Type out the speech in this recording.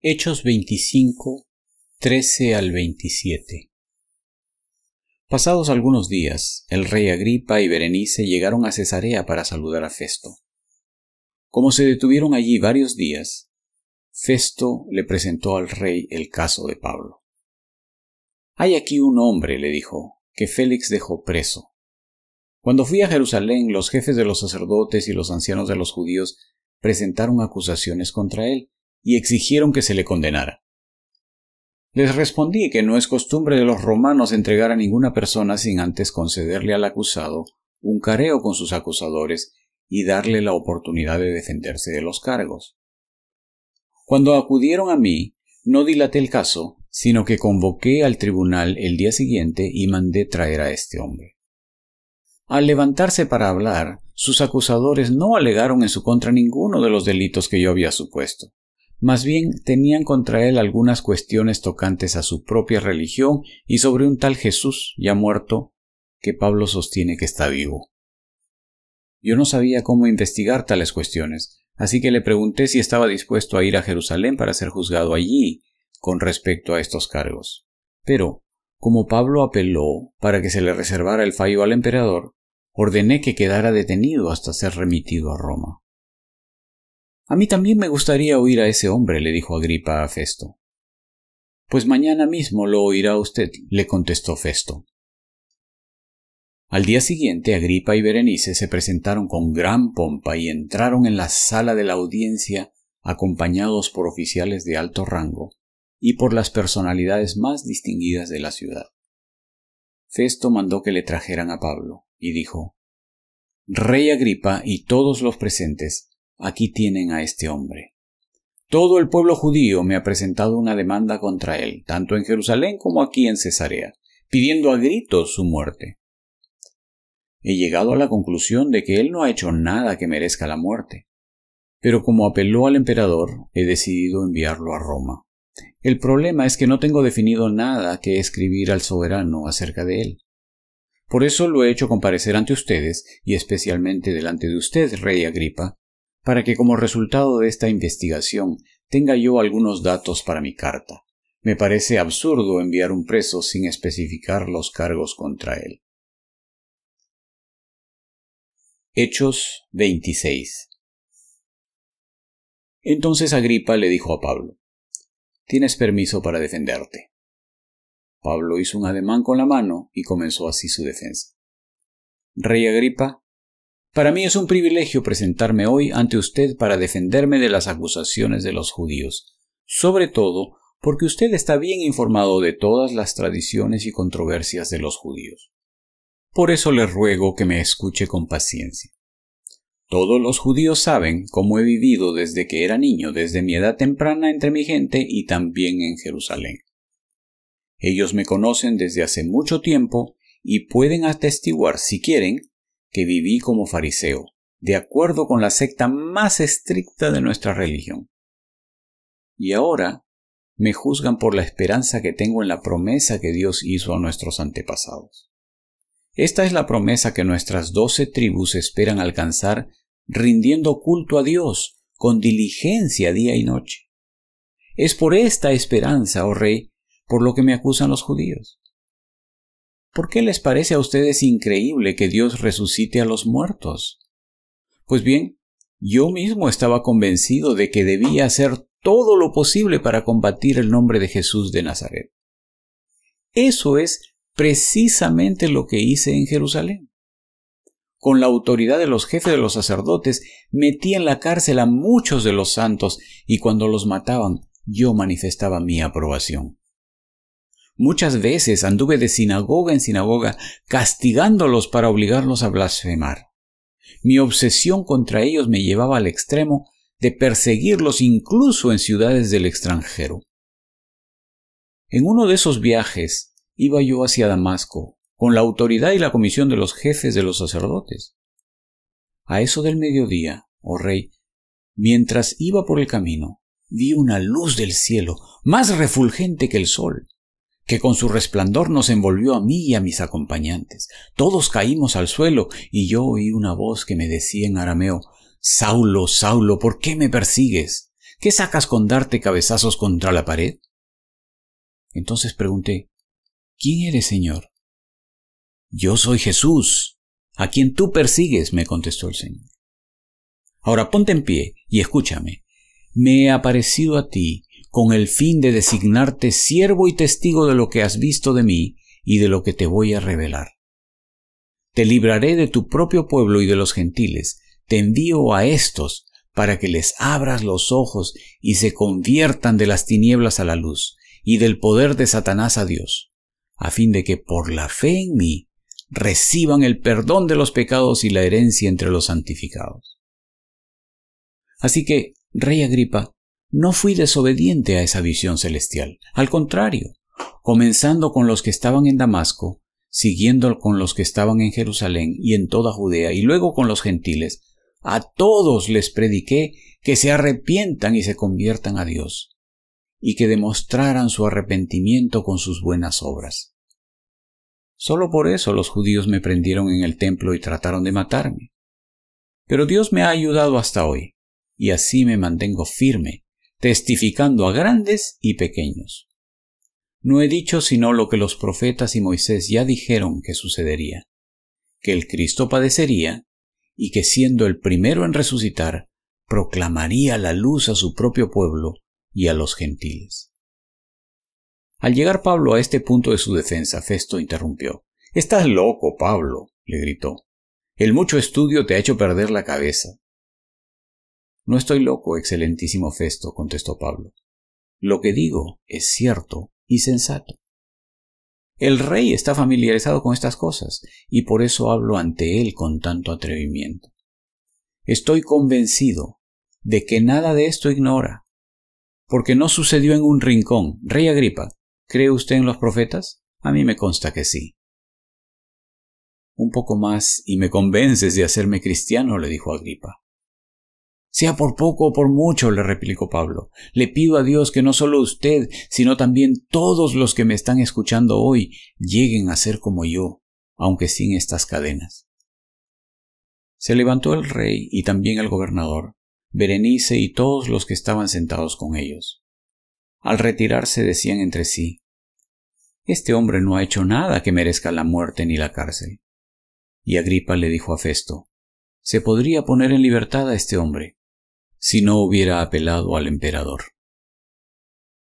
Hechos 25, 13 al 27 Pasados algunos días, el rey Agripa y Berenice llegaron a Cesarea para saludar a Festo. Como se detuvieron allí varios días, Festo le presentó al rey el caso de Pablo. Hay aquí un hombre, le dijo, que Félix dejó preso. Cuando fui a Jerusalén, los jefes de los sacerdotes y los ancianos de los judíos presentaron acusaciones contra él y exigieron que se le condenara. Les respondí que no es costumbre de los romanos entregar a ninguna persona sin antes concederle al acusado un careo con sus acusadores y darle la oportunidad de defenderse de los cargos. Cuando acudieron a mí, no dilaté el caso, sino que convoqué al tribunal el día siguiente y mandé traer a este hombre. Al levantarse para hablar, sus acusadores no alegaron en su contra ninguno de los delitos que yo había supuesto. Más bien tenían contra él algunas cuestiones tocantes a su propia religión y sobre un tal Jesús ya muerto que Pablo sostiene que está vivo. Yo no sabía cómo investigar tales cuestiones, así que le pregunté si estaba dispuesto a ir a Jerusalén para ser juzgado allí con respecto a estos cargos. Pero, como Pablo apeló para que se le reservara el fallo al emperador, ordené que quedara detenido hasta ser remitido a Roma. A mí también me gustaría oír a ese hombre, le dijo Agripa a Festo. Pues mañana mismo lo oirá usted, le contestó Festo. Al día siguiente Agripa y Berenice se presentaron con gran pompa y entraron en la sala de la audiencia acompañados por oficiales de alto rango y por las personalidades más distinguidas de la ciudad. Festo mandó que le trajeran a Pablo y dijo Rey Agripa y todos los presentes, Aquí tienen a este hombre. Todo el pueblo judío me ha presentado una demanda contra él, tanto en Jerusalén como aquí en Cesarea, pidiendo a gritos su muerte. He llegado a la conclusión de que él no ha hecho nada que merezca la muerte, pero como apeló al emperador, he decidido enviarlo a Roma. El problema es que no tengo definido nada que escribir al soberano acerca de él. Por eso lo he hecho comparecer ante ustedes, y especialmente delante de usted, rey Agripa, para que como resultado de esta investigación tenga yo algunos datos para mi carta. Me parece absurdo enviar un preso sin especificar los cargos contra él. Hechos 26 Entonces Agripa le dijo a Pablo, Tienes permiso para defenderte. Pablo hizo un ademán con la mano y comenzó así su defensa. Rey Agripa, para mí es un privilegio presentarme hoy ante usted para defenderme de las acusaciones de los judíos, sobre todo porque usted está bien informado de todas las tradiciones y controversias de los judíos. Por eso le ruego que me escuche con paciencia. Todos los judíos saben cómo he vivido desde que era niño, desde mi edad temprana entre mi gente y también en Jerusalén. Ellos me conocen desde hace mucho tiempo y pueden atestiguar, si quieren, que viví como fariseo, de acuerdo con la secta más estricta de nuestra religión. Y ahora me juzgan por la esperanza que tengo en la promesa que Dios hizo a nuestros antepasados. Esta es la promesa que nuestras doce tribus esperan alcanzar rindiendo culto a Dios con diligencia día y noche. Es por esta esperanza, oh rey, por lo que me acusan los judíos. ¿Por qué les parece a ustedes increíble que Dios resucite a los muertos? Pues bien, yo mismo estaba convencido de que debía hacer todo lo posible para combatir el nombre de Jesús de Nazaret. Eso es precisamente lo que hice en Jerusalén. Con la autoridad de los jefes de los sacerdotes, metí en la cárcel a muchos de los santos y cuando los mataban, yo manifestaba mi aprobación. Muchas veces anduve de sinagoga en sinagoga castigándolos para obligarlos a blasfemar. Mi obsesión contra ellos me llevaba al extremo de perseguirlos incluso en ciudades del extranjero. En uno de esos viajes iba yo hacia Damasco, con la autoridad y la comisión de los jefes de los sacerdotes. A eso del mediodía, oh rey, mientras iba por el camino, vi una luz del cielo, más refulgente que el sol, que con su resplandor nos envolvió a mí y a mis acompañantes. Todos caímos al suelo y yo oí una voz que me decía en arameo Saulo, Saulo, ¿por qué me persigues? ¿Qué sacas con darte cabezazos contra la pared? Entonces pregunté, ¿Quién eres, Señor? Yo soy Jesús, a quien tú persigues, me contestó el Señor. Ahora ponte en pie y escúchame. Me he aparecido a ti con el fin de designarte siervo y testigo de lo que has visto de mí y de lo que te voy a revelar. Te libraré de tu propio pueblo y de los gentiles, te envío a estos para que les abras los ojos y se conviertan de las tinieblas a la luz y del poder de Satanás a Dios, a fin de que por la fe en mí reciban el perdón de los pecados y la herencia entre los santificados. Así que, Rey Agripa, no fui desobediente a esa visión celestial. Al contrario, comenzando con los que estaban en Damasco, siguiendo con los que estaban en Jerusalén y en toda Judea, y luego con los gentiles, a todos les prediqué que se arrepientan y se conviertan a Dios, y que demostraran su arrepentimiento con sus buenas obras. Solo por eso los judíos me prendieron en el templo y trataron de matarme. Pero Dios me ha ayudado hasta hoy, y así me mantengo firme testificando a grandes y pequeños. No he dicho sino lo que los profetas y Moisés ya dijeron que sucedería, que el Cristo padecería y que siendo el primero en resucitar, proclamaría la luz a su propio pueblo y a los gentiles. Al llegar Pablo a este punto de su defensa, Festo interrumpió. Estás loco, Pablo, le gritó. El mucho estudio te ha hecho perder la cabeza. No estoy loco, excelentísimo Festo, contestó Pablo. Lo que digo es cierto y sensato. El rey está familiarizado con estas cosas, y por eso hablo ante él con tanto atrevimiento. Estoy convencido de que nada de esto ignora, porque no sucedió en un rincón. Rey Agripa, ¿cree usted en los profetas? A mí me consta que sí. Un poco más y me convences de hacerme cristiano, le dijo Agripa. Sea por poco o por mucho, le replicó Pablo, le pido a Dios que no solo usted, sino también todos los que me están escuchando hoy lleguen a ser como yo, aunque sin estas cadenas. Se levantó el rey y también el gobernador, Berenice y todos los que estaban sentados con ellos. Al retirarse decían entre sí, Este hombre no ha hecho nada que merezca la muerte ni la cárcel. Y Agripa le dijo a Festo, Se podría poner en libertad a este hombre si no hubiera apelado al emperador.